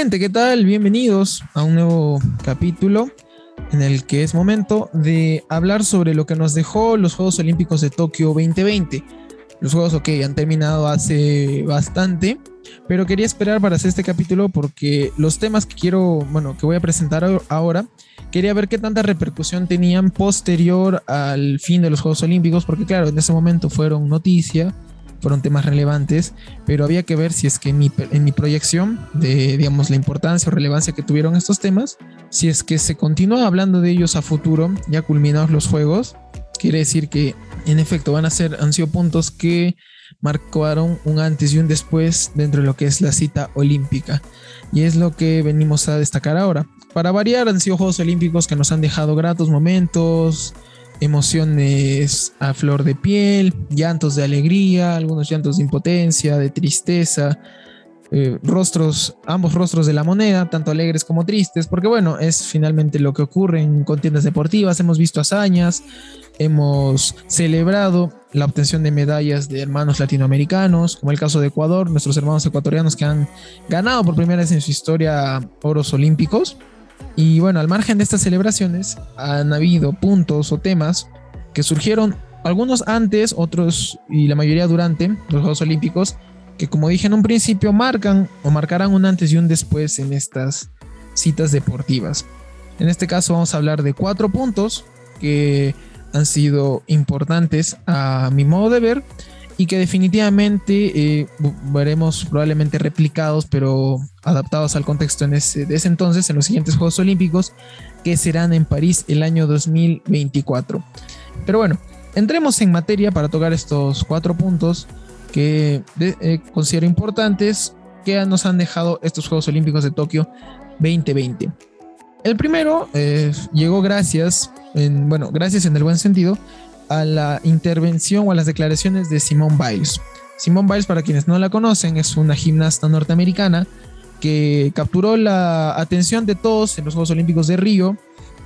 gente, ¿qué tal? Bienvenidos a un nuevo capítulo en el que es momento de hablar sobre lo que nos dejó los Juegos Olímpicos de Tokio 2020. Los Juegos, ok, han terminado hace bastante, pero quería esperar para hacer este capítulo porque los temas que quiero, bueno, que voy a presentar ahora, quería ver qué tanta repercusión tenían posterior al fin de los Juegos Olímpicos, porque claro, en ese momento fueron noticia, fueron temas relevantes, pero había que ver si es que en mi, en mi proyección de, digamos, la importancia o relevancia que tuvieron estos temas, si es que se continúa hablando de ellos a futuro, ya culminados los juegos, quiere decir que en efecto van a ser, han sido puntos que marcaron un antes y un después dentro de lo que es la cita olímpica. Y es lo que venimos a destacar ahora. Para variar, han sido Juegos Olímpicos que nos han dejado gratos momentos, emociones a flor de piel, llantos de alegría, algunos llantos de impotencia, de tristeza, eh, rostros, ambos rostros de la moneda, tanto alegres como tristes, porque bueno, es finalmente lo que ocurre en contiendas deportivas, hemos visto hazañas, hemos celebrado la obtención de medallas de hermanos latinoamericanos, como el caso de Ecuador, nuestros hermanos ecuatorianos que han ganado por primera vez en su historia oros olímpicos. Y bueno, al margen de estas celebraciones, han habido puntos o temas que surgieron, algunos antes, otros y la mayoría durante los Juegos Olímpicos, que como dije en un principio, marcan o marcarán un antes y un después en estas citas deportivas. En este caso vamos a hablar de cuatro puntos que han sido importantes a mi modo de ver y que definitivamente eh, veremos probablemente replicados, pero adaptados al contexto en ese, de ese entonces, en los siguientes Juegos Olímpicos, que serán en París el año 2024. Pero bueno, entremos en materia para tocar estos cuatro puntos que eh, considero importantes que nos han dejado estos Juegos Olímpicos de Tokio 2020. El primero eh, llegó gracias, en, bueno, gracias en el buen sentido, a la intervención o a las declaraciones de Simone Biles. Simone Biles, para quienes no la conocen, es una gimnasta norteamericana que capturó la atención de todos en los Juegos Olímpicos de Río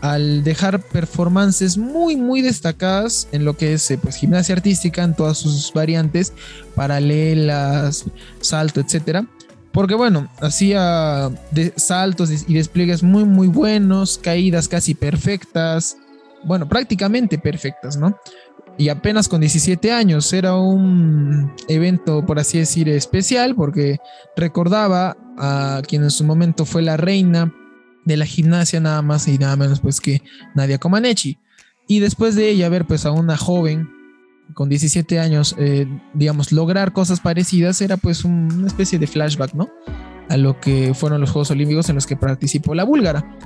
al dejar performances muy muy destacadas en lo que es eh, pues gimnasia artística en todas sus variantes, paralelas, salto, etcétera. Porque bueno, hacía de saltos y despliegues muy muy buenos, caídas casi perfectas, bueno, prácticamente perfectas, ¿no? Y apenas con 17 años era un evento, por así decir, especial, porque recordaba a quien en su momento fue la reina de la gimnasia, nada más y nada menos pues que Nadia Comaneci. Y después de ella ver pues a una joven con 17 años, eh, digamos, lograr cosas parecidas, era pues una especie de flashback, ¿no? A lo que fueron los Juegos Olímpicos en los que participó la búlgara.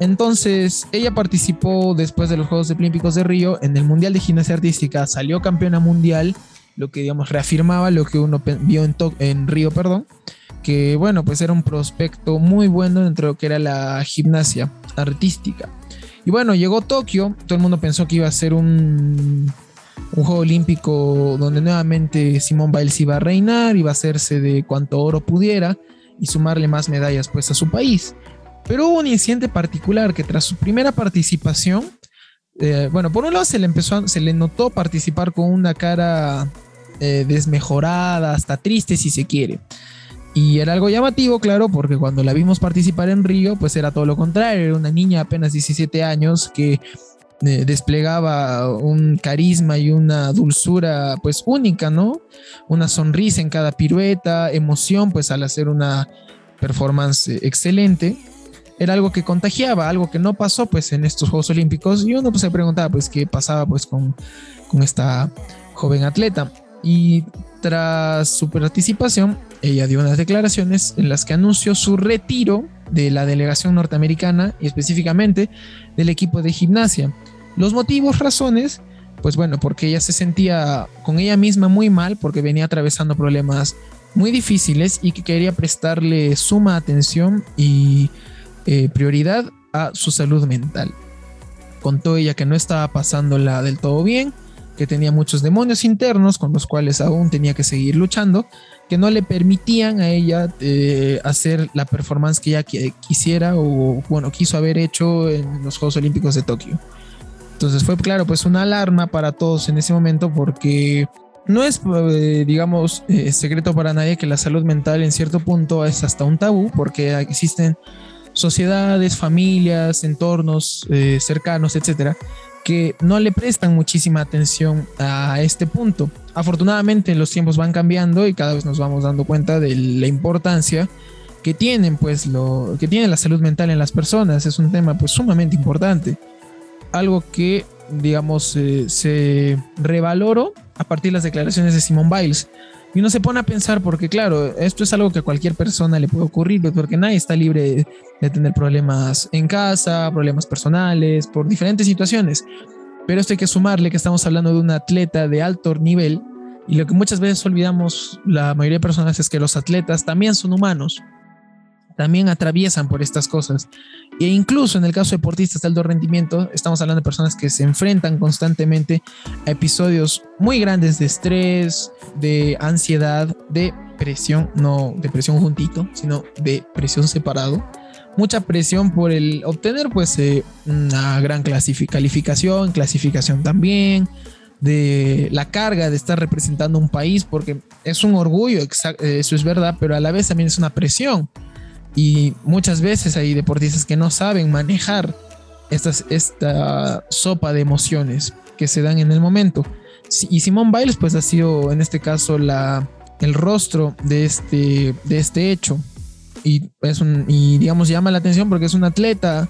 Entonces, ella participó después de los Juegos Olímpicos de Río en el Mundial de Gimnasia Artística, salió campeona mundial, lo que digamos reafirmaba lo que uno vio en, en Río, perdón, que bueno, pues era un prospecto muy bueno dentro de lo que era la gimnasia artística. Y bueno, llegó Tokio, todo el mundo pensó que iba a ser un, juego olímpico donde nuevamente Simón Biles iba a reinar, iba a hacerse de cuanto oro pudiera y sumarle más medallas pues a su país. Pero hubo un incidente particular que tras su primera participación, eh, bueno, por un lado se le empezó, se le notó participar con una cara eh, desmejorada, hasta triste si se quiere. Y era algo llamativo, claro, porque cuando la vimos participar en Río, pues era todo lo contrario, era una niña apenas 17 años que eh, desplegaba un carisma y una dulzura pues única, ¿no? Una sonrisa en cada pirueta, emoción pues al hacer una performance excelente era algo que contagiaba, algo que no pasó pues en estos Juegos Olímpicos y uno pues se preguntaba pues qué pasaba pues con, con esta joven atleta y tras su participación ella dio unas declaraciones en las que anunció su retiro de la delegación norteamericana y específicamente del equipo de gimnasia. Los motivos, razones, pues bueno, porque ella se sentía con ella misma muy mal porque venía atravesando problemas muy difíciles y que quería prestarle suma atención y eh, prioridad a su salud mental. Contó ella que no estaba pasándola del todo bien, que tenía muchos demonios internos con los cuales aún tenía que seguir luchando, que no le permitían a ella eh, hacer la performance que ella quisiera o bueno, quiso haber hecho en los Juegos Olímpicos de Tokio. Entonces fue claro, pues una alarma para todos en ese momento porque no es, eh, digamos, eh, secreto para nadie que la salud mental en cierto punto es hasta un tabú, porque existen sociedades, familias, entornos eh, cercanos, etcétera, que no le prestan muchísima atención a este punto. Afortunadamente los tiempos van cambiando y cada vez nos vamos dando cuenta de la importancia que tienen pues lo que tiene la salud mental en las personas es un tema pues sumamente importante algo que digamos se revaloró a partir de las declaraciones de Simone Biles. Y uno se pone a pensar porque, claro, esto es algo que a cualquier persona le puede ocurrir, pues, porque nadie está libre de tener problemas en casa, problemas personales, por diferentes situaciones. Pero esto hay que sumarle que estamos hablando de un atleta de alto nivel y lo que muchas veces olvidamos la mayoría de personas es que los atletas también son humanos también atraviesan por estas cosas. E incluso en el caso de deportistas de alto rendimiento, estamos hablando de personas que se enfrentan constantemente a episodios muy grandes de estrés, de ansiedad, de presión, no de presión juntito, sino de presión separado. Mucha presión por el obtener pues eh, una gran calificación, clasificación también, de la carga de estar representando un país, porque es un orgullo, eso es verdad, pero a la vez también es una presión y muchas veces hay deportistas que no saben manejar estas, esta sopa de emociones que se dan en el momento. Y Simón Biles pues ha sido en este caso la, el rostro de este, de este hecho. Y, es un, y digamos llama la atención porque es un atleta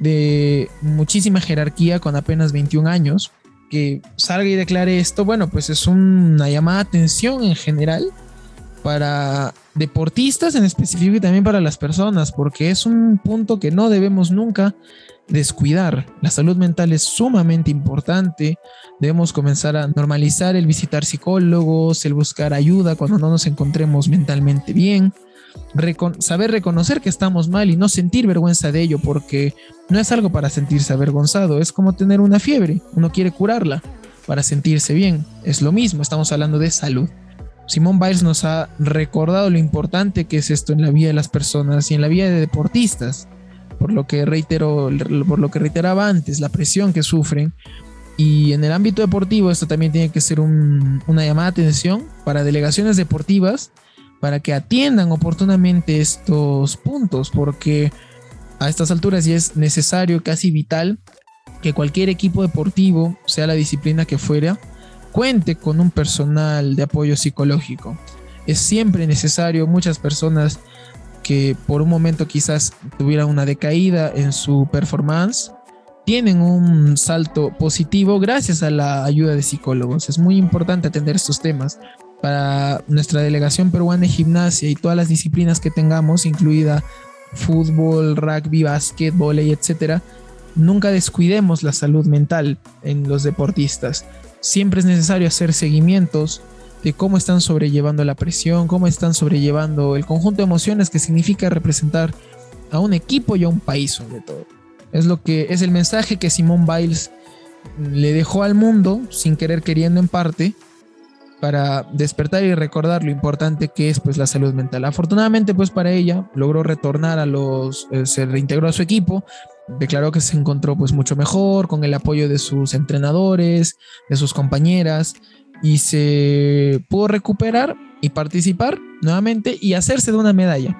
de muchísima jerarquía con apenas 21 años. Que salga y declare esto, bueno, pues es una llamada de atención en general para deportistas en específico y también para las personas, porque es un punto que no debemos nunca descuidar. La salud mental es sumamente importante. Debemos comenzar a normalizar el visitar psicólogos, el buscar ayuda cuando no nos encontremos mentalmente bien. saber reconocer que estamos mal y no sentir vergüenza de ello, porque no es algo para sentirse avergonzado, es como tener una fiebre, uno quiere curarla para sentirse bien. Es lo mismo, estamos hablando de salud. Simón Biles nos ha recordado lo importante que es esto en la vida de las personas y en la vida de deportistas, por lo que reitero, por lo que reiteraba antes, la presión que sufren. Y en el ámbito deportivo esto también tiene que ser una llamada de atención para delegaciones deportivas para que atiendan oportunamente estos puntos, porque a estas alturas ya es necesario, casi vital, que cualquier equipo deportivo, sea la disciplina que fuera, cuente con un personal de apoyo psicológico. Es siempre necesario muchas personas que por un momento quizás tuvieran una decaída en su performance, tienen un salto positivo gracias a la ayuda de psicólogos. Es muy importante atender estos temas para nuestra delegación peruana de gimnasia y todas las disciplinas que tengamos, incluida fútbol, rugby, básquet, y etcétera. Nunca descuidemos la salud mental en los deportistas siempre es necesario hacer seguimientos de cómo están sobrellevando la presión, cómo están sobrellevando el conjunto de emociones que significa representar a un equipo y a un país sobre todo. Es lo que es el mensaje que Simón Biles le dejó al mundo sin querer queriendo en parte para despertar y recordar lo importante que es pues la salud mental. Afortunadamente pues para ella logró retornar a los eh, se reintegró a su equipo, declaró que se encontró pues mucho mejor con el apoyo de sus entrenadores, de sus compañeras y se pudo recuperar y participar nuevamente y hacerse de una medalla.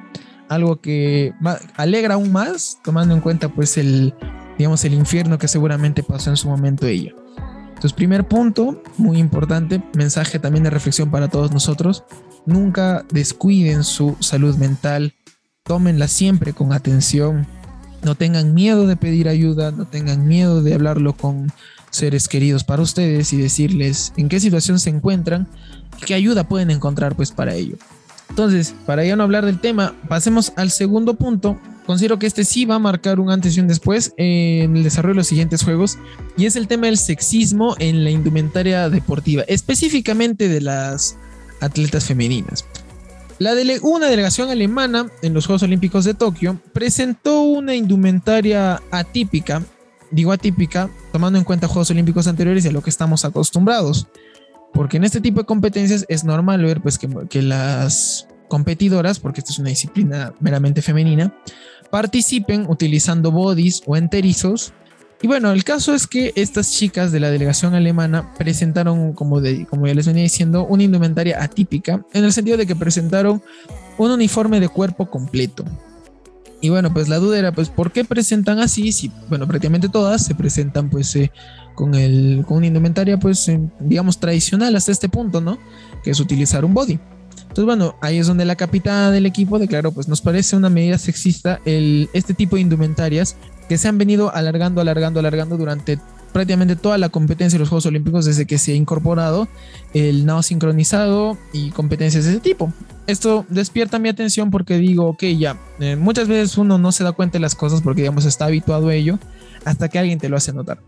Algo que alegra aún más tomando en cuenta pues el digamos el infierno que seguramente pasó en su momento ella. Entonces, primer punto, muy importante, mensaje también de reflexión para todos nosotros, nunca descuiden su salud mental, tómenla siempre con atención, no tengan miedo de pedir ayuda, no tengan miedo de hablarlo con seres queridos para ustedes y decirles en qué situación se encuentran y qué ayuda pueden encontrar pues para ello. Entonces, para ya no hablar del tema, pasemos al segundo punto. Considero que este sí va a marcar un antes y un después en el desarrollo de los siguientes juegos y es el tema del sexismo en la indumentaria deportiva, específicamente de las atletas femeninas una delegación alemana en los Juegos Olímpicos de Tokio presentó una indumentaria atípica, digo atípica, tomando en cuenta Juegos Olímpicos anteriores y a lo que estamos acostumbrados. Porque en este tipo de competencias es normal ver pues, que, que las competidoras, porque esta es una disciplina meramente femenina, participen utilizando bodies o enterizos Y bueno, el caso es que estas chicas de la delegación alemana presentaron, como, de, como ya les venía diciendo, una indumentaria atípica, en el sentido de que presentaron un uniforme de cuerpo completo. Y bueno, pues la duda era, pues, ¿por qué presentan así? Si, bueno, prácticamente todas se presentan, pues, eh, con, el, con una indumentaria, pues, eh, digamos, tradicional hasta este punto, ¿no? Que es utilizar un body. Entonces, bueno, ahí es donde la capitana del equipo declaró, pues nos parece una medida sexista el, este tipo de indumentarias que se han venido alargando, alargando, alargando durante prácticamente toda la competencia de los Juegos Olímpicos desde que se ha incorporado el nado sincronizado y competencias de ese tipo. Esto despierta mi atención porque digo, ok, ya, eh, muchas veces uno no se da cuenta de las cosas porque, digamos, está habituado a ello hasta que alguien te lo hace notar.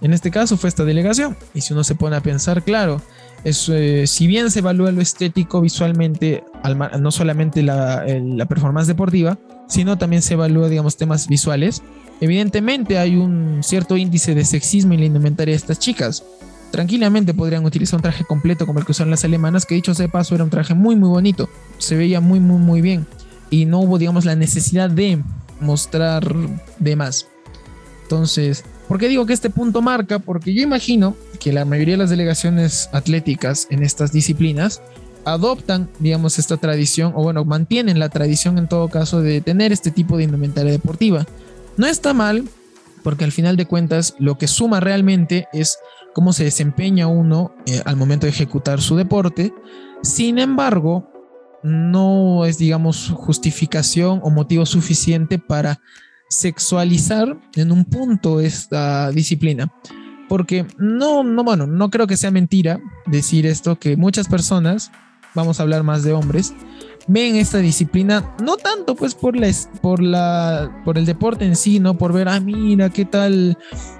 En este caso fue esta delegación. Y si uno se pone a pensar, claro, es, eh, si bien se evalúa lo estético visualmente, no solamente la, la, performance deportiva, sino también se evalúa, digamos, temas visuales, evidentemente hay un cierto índice de sexismo en la indumentaria de estas chicas. Tranquilamente podrían utilizar un traje completo como el que usan las alemanas, que dicho sea de paso era un traje muy muy bonito, se veía muy muy muy bien y no hubo digamos la necesidad de mostrar de más. Entonces, ¿Por qué digo que este punto marca? Porque yo imagino que la mayoría de las delegaciones atléticas en estas disciplinas adoptan, digamos, esta tradición, o bueno, mantienen la tradición en todo caso de tener este tipo de indumentaria deportiva. No está mal, porque al final de cuentas lo que suma realmente es cómo se desempeña uno eh, al momento de ejecutar su deporte. Sin embargo, no es, digamos, justificación o motivo suficiente para sexualizar en un punto esta disciplina. Porque no, no, bueno, no creo que sea mentira decir esto, que muchas personas, vamos a hablar más de hombres, ven esta disciplina no tanto pues por la, por la por el deporte en sí, no por ver, ah, mira, qué tal,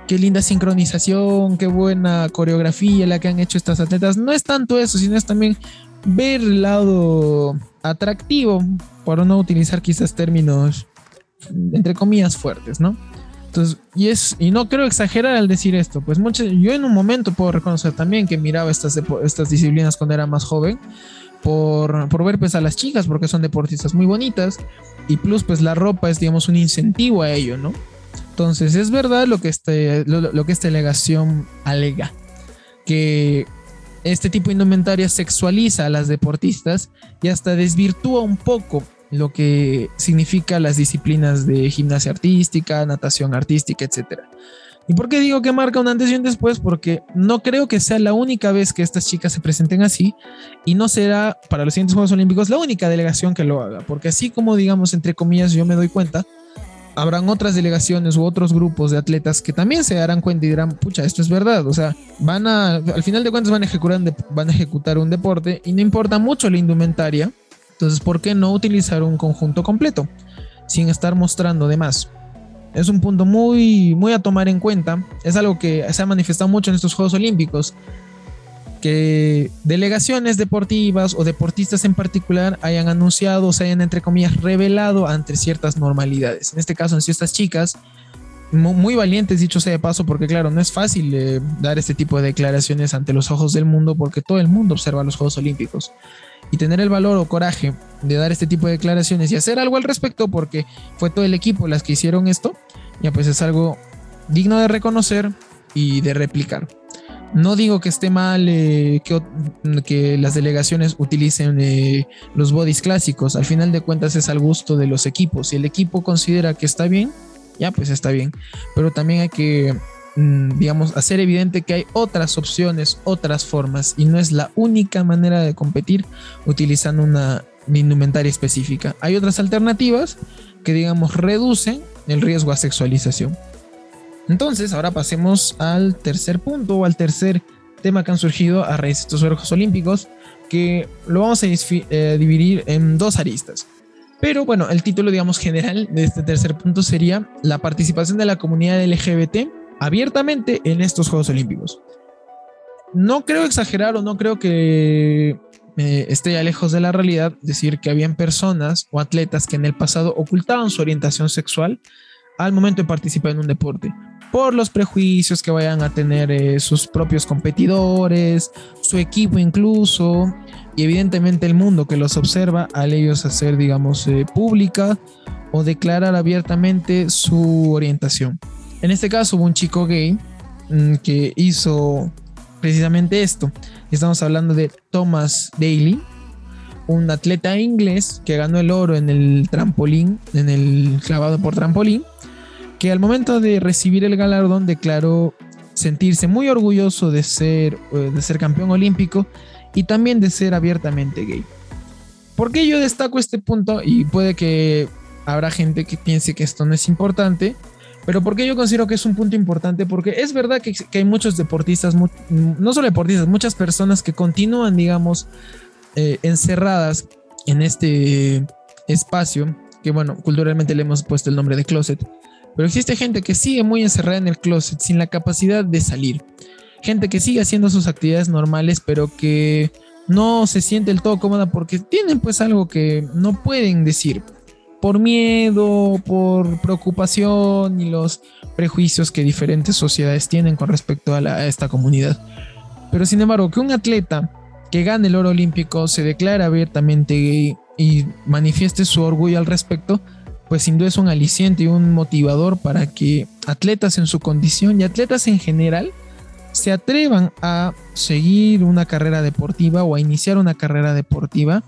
qué linda sincronización, qué buena coreografía la que han hecho estas atletas. No es tanto eso, sino es también ver el lado atractivo, por no utilizar quizás términos entre comillas, fuertes, ¿no? Entonces, y, es, y no creo exagerar al decir esto, pues yo en un momento puedo reconocer también que miraba estas, estas disciplinas cuando era más joven, por, por ver pues a las chicas, porque son deportistas muy bonitas, y plus pues la ropa es digamos un incentivo a ello, ¿no? Entonces es verdad lo que, este, lo que esta delegación alega, que este tipo de indumentaria sexualiza a las deportistas y hasta desvirtúa un poco lo que significa las disciplinas de gimnasia artística, natación artística, etc. ¿Y por qué digo que marca un antes y un después? Porque no creo que sea la única vez que estas chicas se presenten así y no será para los siguientes Juegos Olímpicos la única delegación que lo haga, porque así como digamos entre comillas yo me doy cuenta, habrán otras delegaciones u otros grupos de atletas que también se darán cuenta y dirán, pucha, esto es verdad, o sea, van a, al final de cuentas van a ejecutar van a ejecutar un deporte y no importa mucho la indumentaria, entonces, ¿por qué no utilizar un conjunto completo sin estar mostrando de más? Es un punto muy, muy a tomar en cuenta. Es algo que se ha manifestado mucho en estos Juegos Olímpicos. Que delegaciones deportivas o deportistas en particular hayan anunciado, se hayan, entre comillas, revelado ante ciertas normalidades. En este caso, en ciertas chicas, muy, valientes, dicho sea de paso, porque claro, no es fácil eh, dar este tipo de declaraciones ante los ojos del mundo, porque todo el mundo observa los Juegos Olímpicos y tener el valor o coraje de dar este tipo de declaraciones y hacer algo al respecto porque fue todo el equipo las que hicieron esto, ya pues es algo digno de reconocer y de replicar. No digo que esté mal eh, que, que, las delegaciones utilicen eh, los bodies clásicos, al final de cuentas es al gusto de los equipos. Si el equipo considera que está bien, ya pues está bien, pero también hay que digamos, hacer evidente que hay otras opciones, otras formas y no es la única manera de competir utilizando una indumentaria específica. Hay otras alternativas que, digamos, reducen el riesgo a sexualización. Entonces, ahora pasemos al tercer punto o al tercer tema que han surgido a raíz de estos Juegos Olímpicos, que lo vamos a eh, dividir en dos aristas. Pero bueno, el título, digamos, general de este tercer punto sería la participación de la comunidad LGBT abiertamente en estos Juegos Olímpicos. No creo exagerar o no creo que eh, esté ya lejos de la realidad decir que habían personas o atletas que en el pasado ocultaban su orientación sexual al momento de participar en un deporte por los prejuicios que vayan a tener eh, sus propios competidores, su equipo incluso, y evidentemente el mundo que los observa al ellos hacer, digamos, eh, pública o declarar abiertamente su orientación. En este caso hubo un chico gay mm, que hizo precisamente esto. Estamos hablando de Thomas Daly, un atleta inglés que ganó el oro en el trampolín, en el clavado por trampolín, que al momento de recibir el galardón declaró sentirse muy orgulloso de ser, eh, de ser campeón olímpico y también de ser abiertamente gay. ¿Por qué yo destaco este punto? Y puede que habrá gente que piense que esto no es importante, pero ¿por qué yo considero que es un punto importante? Porque es verdad que, hay muchos deportistas, no solo deportistas, muchas personas que continúan, digamos, eh, encerradas en este espacio, que bueno, culturalmente le hemos puesto el nombre de closet, pero existe gente que sigue muy encerrada en el closet sin la capacidad de salir. Gente que sigue haciendo sus actividades normales, pero que no se siente del todo cómoda porque tienen pues algo que no pueden decir por miedo, por preocupación y los prejuicios que diferentes sociedades tienen con respecto a, esta comunidad. Pero sin embargo, que un atleta que gane el oro olímpico se declara abiertamente gay y manifieste su orgullo al respecto, pues sin duda es un aliciente y un motivador para que atletas en su condición y atletas en general se atrevan a seguir una carrera deportiva o a iniciar una carrera deportiva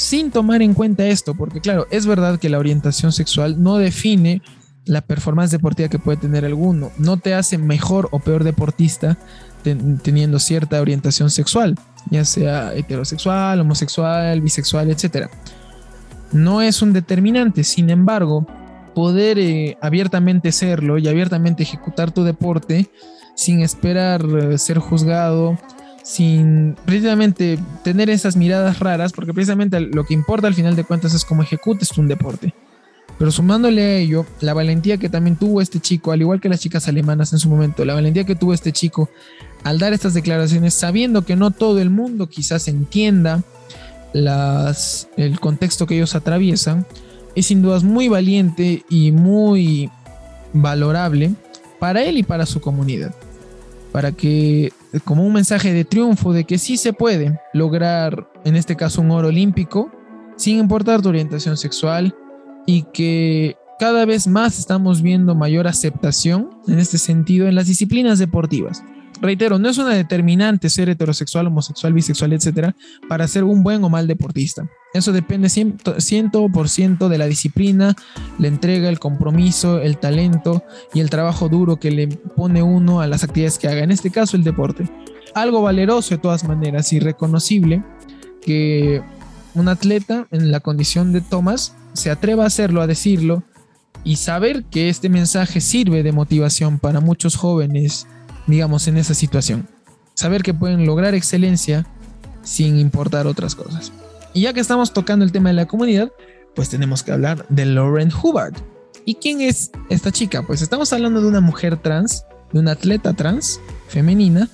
sin tomar en cuenta esto, porque claro, es verdad que la orientación sexual no define la performance deportiva que puede tener alguno, no te hace mejor o peor deportista teniendo cierta orientación sexual, ya sea heterosexual, homosexual, bisexual, etc. No es un determinante, sin embargo, poder eh, abiertamente serlo y abiertamente ejecutar tu deporte sin esperar eh, ser juzgado, sin precisamente tener esas miradas raras, porque precisamente lo que importa al final de cuentas es cómo ejecutes un deporte. Pero sumándole a ello, la valentía que también tuvo este chico, al igual que las chicas alemanas en su momento, la valentía que tuvo este chico al dar estas declaraciones, sabiendo que no todo el mundo quizás entienda el contexto que ellos atraviesan, es sin dudas muy valiente y muy valorable para él y para su comunidad. Para que como un mensaje de triunfo de que sí se puede lograr, en este caso, un oro olímpico, sin importar tu orientación sexual y que cada vez más estamos viendo mayor aceptación en este sentido en las disciplinas deportivas reitero, no es una determinante ser heterosexual, homosexual, bisexual, etcétera, para ser un buen o mal deportista. Eso depende 100% de la disciplina, la entrega, el compromiso, el talento y el trabajo duro que le pone uno a las actividades que haga. En este caso, el deporte. Algo valeroso de todas maneras y reconocible que un atleta en la condición de Thomas se atreva a hacerlo, a decirlo y saber que este mensaje sirve de motivación para muchos jóvenes digamos, en esa situación. Saber que pueden lograr excelencia sin importar otras cosas. Y ya que estamos tocando el tema de la comunidad, pues tenemos que hablar de Lauren Hubbard. ¿Y quién es esta chica? Pues estamos hablando de una mujer trans, de una atleta trans femenina,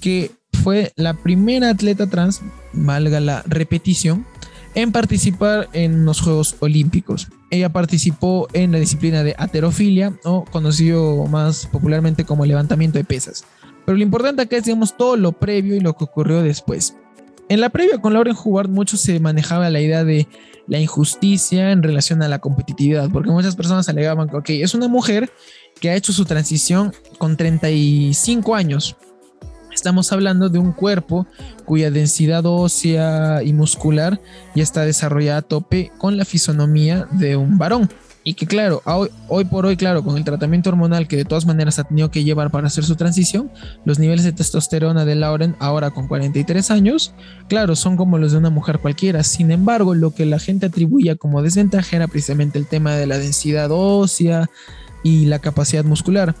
que fue la primera atleta trans, valga la repetición, en participar en los Juegos Olímpicos. Ella participó en la disciplina de aterofilia, o conocido más popularmente como levantamiento de pesas. Pero lo importante acá es, digamos, todo lo previo y lo que ocurrió después. En la previa con Lauren Hubbard, mucho se manejaba la idea de la injusticia en relación a la competitividad, porque muchas personas alegaban que, es una mujer que ha hecho su transición con 35 años, Estamos hablando de un cuerpo cuya densidad ósea y muscular ya está desarrollada a tope con la fisonomía de un varón. Y que claro, hoy, por hoy, claro, con el tratamiento hormonal que de todas maneras ha tenido que llevar para hacer su transición, los niveles de testosterona de Lauren, ahora con 43 años, claro, son como los de una mujer cualquiera. Sin embargo, lo que la gente atribuía como desventaja era precisamente el tema de la densidad ósea y la capacidad muscular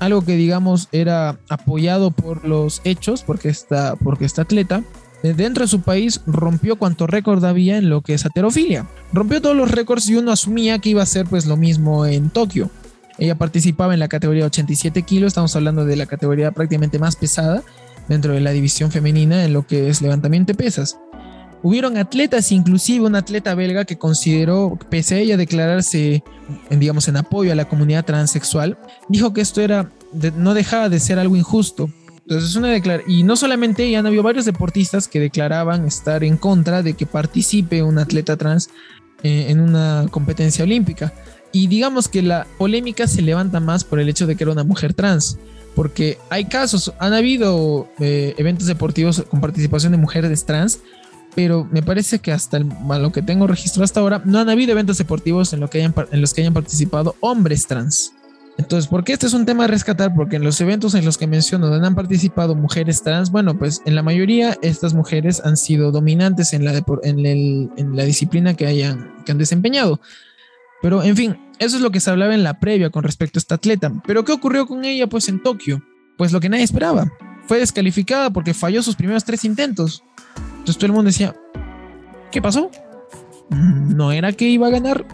algo que digamos era apoyado por los hechos, porque esta, porque esta atleta, dentro de su país rompió cuanto récord había en lo que es aterofilia. Rompió todos los récords y uno asumía que iba a ser pues lo mismo en Tokio. Ella participaba en la categoría 87 kilos, estamos hablando de la categoría prácticamente más pesada dentro de la división femenina en lo que es levantamiento de pesas. Hubieron atletas, inclusive un atleta belga que consideró, pese a ella declararse, en, digamos, en apoyo a la comunidad transexual, dijo que esto era, no dejaba de ser algo injusto. Entonces, una y no solamente ella, han habido varios deportistas que declaraban estar en contra de que participe un atleta trans eh, en una competencia olímpica. Y digamos que la polémica se levanta más por el hecho de que era una mujer trans. Porque hay casos, han habido eh, eventos deportivos con participación de mujeres trans, pero me parece que hasta lo que tengo registrado hasta ahora, no han habido eventos deportivos en, que hayan, en los que hayan participado hombres trans. Entonces, ¿por qué este es un tema a rescatar? Porque en los eventos en los que menciono donde han participado mujeres trans, bueno, pues en la mayoría estas mujeres han sido dominantes en la, en, la disciplina que, hayan, que han desempeñado. Pero, en fin, eso es lo que se hablaba en la previa con respecto a esta atleta. Pero, ¿qué ocurrió con ella pues en Tokio? Pues lo que nadie esperaba. Fue descalificada porque falló sus primeros tres intentos. Entonces todo el mundo decía, ¿qué pasó? ¿No era que iba a ganar?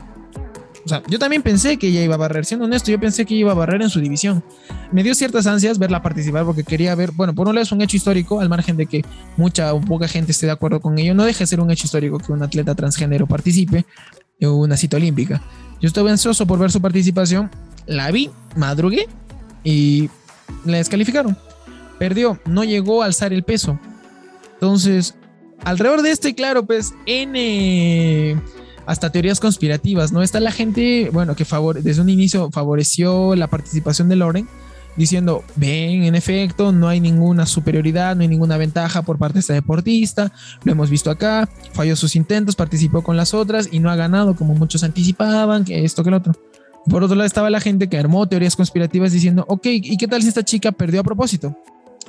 O sea, yo también pensé que ella iba a barrer, siendo honesto, yo pensé que iba a barrer en su división. Me dio ciertas ansias verla participar porque quería ver, bueno, por un lado es un hecho histórico, al margen de que mucha o poca gente esté de acuerdo con ello, no deja de ser un hecho histórico que un atleta transgénero participe en una cita olímpica. Yo estaba ansioso por ver su participación, la vi, madrugué y la descalificaron. Perdió, no llegó a alzar el peso. Entonces, alrededor de esto, y claro, pues, N hasta teorías conspirativas, ¿no? Está la gente, bueno, que favore desde un inicio favoreció la participación de Loren, diciendo, ven, en efecto, no hay ninguna superioridad, no hay ninguna ventaja por parte de esta deportista, lo hemos visto acá, falló sus intentos, participó con las otras y no ha ganado como muchos anticipaban, que esto, que lo otro. Por otro lado estaba la gente que armó teorías conspirativas diciendo, ok, ¿y qué tal si esta chica perdió a propósito?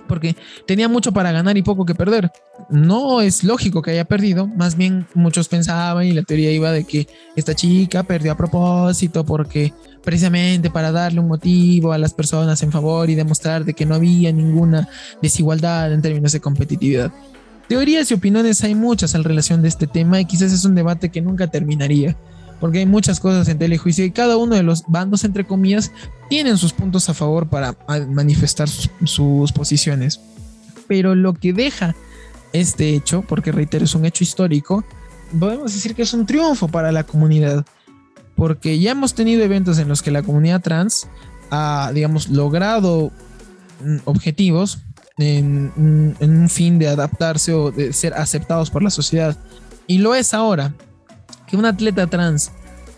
porque tenía mucho para ganar y poco que perder. No es lógico que haya perdido, más bien muchos pensaban y la teoría iba de que esta chica perdió a propósito porque precisamente para darle un motivo a las personas en favor y demostrar de que no había ninguna desigualdad en términos de competitividad. Teorías y opiniones hay muchas en relación de este tema y quizás es un debate que nunca terminaría porque hay muchas cosas en telejuicio y cada uno de los bandos, entre comillas, tienen sus puntos a favor para manifestar sus, posiciones. Pero lo que deja este hecho, porque reitero, es un hecho histórico, podemos decir que es un triunfo para la comunidad, porque ya hemos tenido eventos en los que la comunidad trans ha, digamos, logrado mm, objetivos en, en, un fin de adaptarse o de ser aceptados por la sociedad. Y lo es ahora que un atleta trans,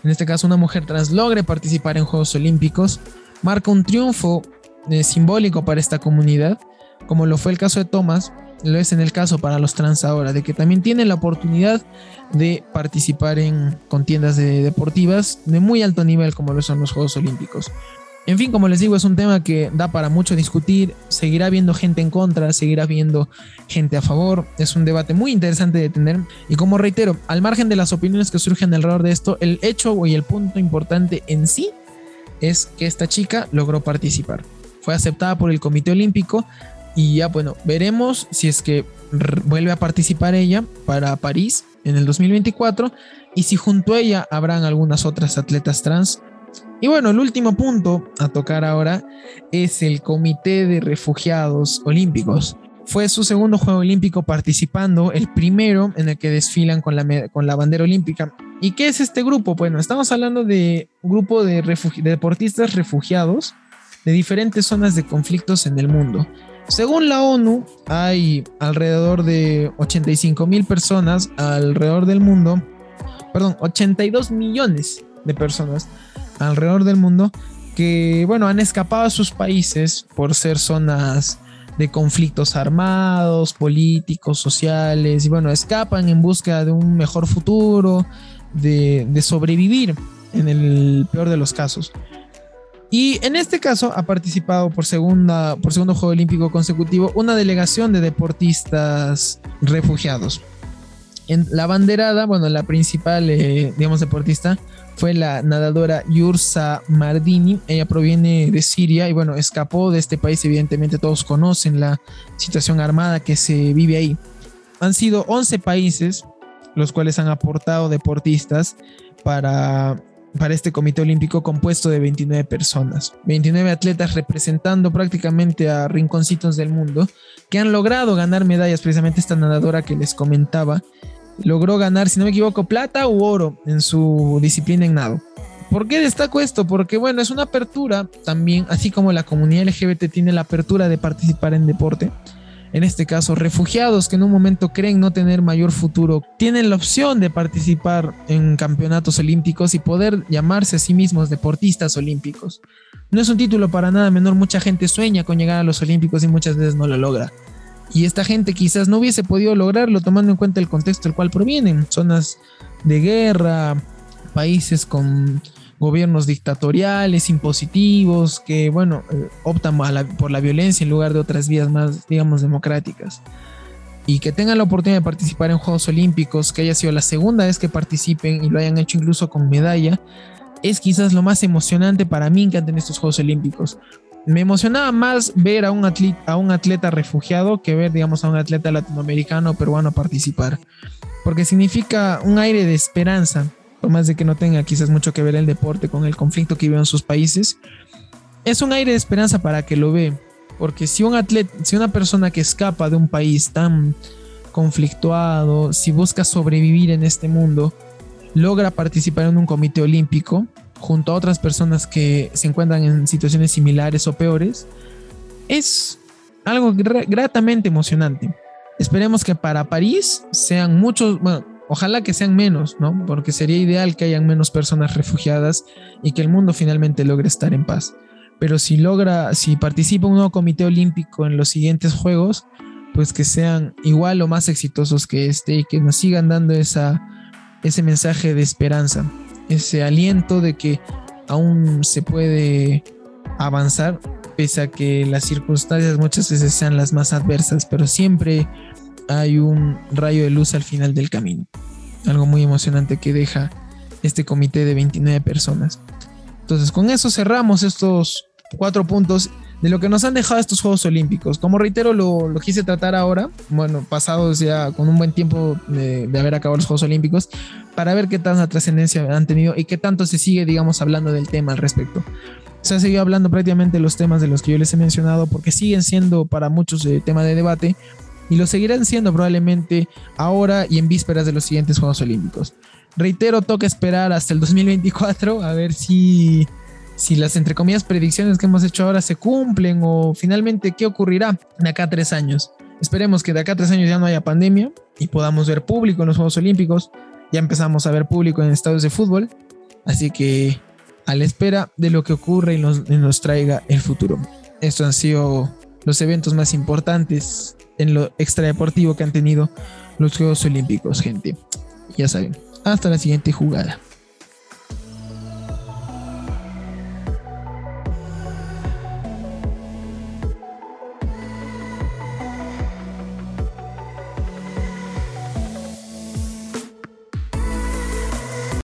en este caso una mujer trans, logre participar en Juegos Olímpicos, marca un triunfo eh, simbólico para esta comunidad, como lo fue el caso de Thomas, lo es en el caso para los trans ahora, de que también tienen la oportunidad de participar en contiendas deportivas de muy alto nivel como lo son los Juegos Olímpicos. En fin, como les digo, es un tema que da para mucho discutir, seguirá habiendo gente en contra, seguirá habiendo gente a favor, es un debate muy interesante de tener y como reitero, al margen de las opiniones que surgen alrededor de esto, el hecho y el punto importante en sí es que esta chica logró participar. Fue aceptada por el Comité Olímpico y ya bueno, veremos si es que vuelve a participar ella para París en el 2024 y si junto a ella habrán algunas otras atletas trans y bueno, el último punto a tocar ahora es el Comité de Refugiados Olímpicos. Fue su segundo Juego Olímpico participando, el primero en el que desfilan con la, con la bandera olímpica. ¿Y qué es este grupo? Bueno, estamos hablando de un grupo de, de deportistas refugiados de diferentes zonas de conflictos en el mundo. Según la ONU, hay alrededor de 85 mil personas alrededor del mundo, perdón, 82 millones de personas alrededor del mundo que, bueno, han escapado a sus países por ser zonas de conflictos armados, políticos, sociales, y bueno, escapan en busca de un mejor futuro, de, de sobrevivir en el peor de los casos. Y en este caso ha participado por, segunda, por segundo Juego Olímpico consecutivo una delegación de deportistas refugiados. En la banderada, bueno, la principal, eh, digamos, deportista fue la nadadora Yursa Mardini. Ella proviene de Siria y bueno, escapó de este país. Evidentemente todos conocen la situación armada que se vive ahí. Han sido 11 países los cuales han aportado deportistas para, para este comité olímpico compuesto de 29 personas. 29 atletas representando prácticamente a rinconcitos del mundo que han logrado ganar medallas. Precisamente esta nadadora que les comentaba logró ganar, si no me equivoco, plata u oro en su disciplina en nado. ¿Por qué destaco esto? Porque bueno, es una apertura también, así como la comunidad LGBT tiene la apertura de participar en deporte, en este caso refugiados que en un momento creen no tener mayor futuro, tienen la opción de participar en campeonatos olímpicos y poder llamarse a sí mismos deportistas olímpicos. No es un título para nada menor, mucha gente sueña con llegar a los olímpicos y muchas veces no lo logra. Y esta gente quizás no hubiese podido lograrlo tomando en cuenta el contexto del cual provienen, zonas de guerra, países con gobiernos dictatoriales, impositivos, que, bueno, eh, optan por la violencia en lugar de otras vías más, digamos, democráticas. Y que tengan la oportunidad de participar en Juegos Olímpicos, que haya sido la segunda vez que participen y lo hayan hecho incluso con medalla, es quizás lo más emocionante para mí que en estos Juegos Olímpicos. Me emocionaba más ver a un, atleta, a un atleta refugiado que ver, digamos, a un atleta latinoamericano o peruano participar. Porque significa un aire de esperanza, por más de que no tenga quizás mucho que ver el deporte con el conflicto que viven sus países, es un aire de esperanza para que lo ve. Porque si un atleta, si una persona que escapa de un país tan conflictuado, si busca sobrevivir en este mundo, logra participar en un comité olímpico junto a otras personas que se encuentran en situaciones similares o peores, es algo gratamente emocionante. Esperemos que para París sean muchos, Ojalá que sean menos, ¿no? Porque sería ideal que hayan menos personas refugiadas y que el mundo finalmente logre estar en paz. Pero si logra, si participa un nuevo comité olímpico en los siguientes Juegos, pues que sean igual o más exitosos que este y que nos sigan dando esa, ese mensaje de esperanza, ese aliento de que aún se puede avanzar pese a que las circunstancias muchas veces sean las más adversas, pero siempre hay un rayo de luz al final del camino. Algo muy emocionante que deja este comité de 29 personas. Entonces, con eso cerramos estos cuatro puntos de lo que nos han dejado estos Juegos Olímpicos. Como reitero, lo, quise tratar ahora, bueno, pasados ya con un buen tiempo de, de, haber acabado los Juegos Olímpicos, para ver qué tanta trascendencia han tenido y qué tanto se sigue, digamos, hablando del tema al respecto. Se ha seguido hablando prácticamente los temas de los que yo les he mencionado porque siguen siendo para muchos eh, tema de debate y lo seguirán siendo probablemente ahora y en vísperas de los siguientes Juegos Olímpicos. Reitero, toca esperar hasta el 2024 a ver si, si las entre comillas predicciones que hemos hecho ahora se cumplen o finalmente qué ocurrirá de acá a tres años. Esperemos que de acá a tres años ya no haya pandemia y podamos ver público en los Juegos Olímpicos. Ya empezamos a ver público en estadios de fútbol. Así que a la espera de lo que ocurre y nos, y nos traiga el futuro. Estos han sido los eventos más importantes en lo extradeportivo que han tenido los Juegos Olímpicos, gente. Ya saben, hasta la siguiente jugada.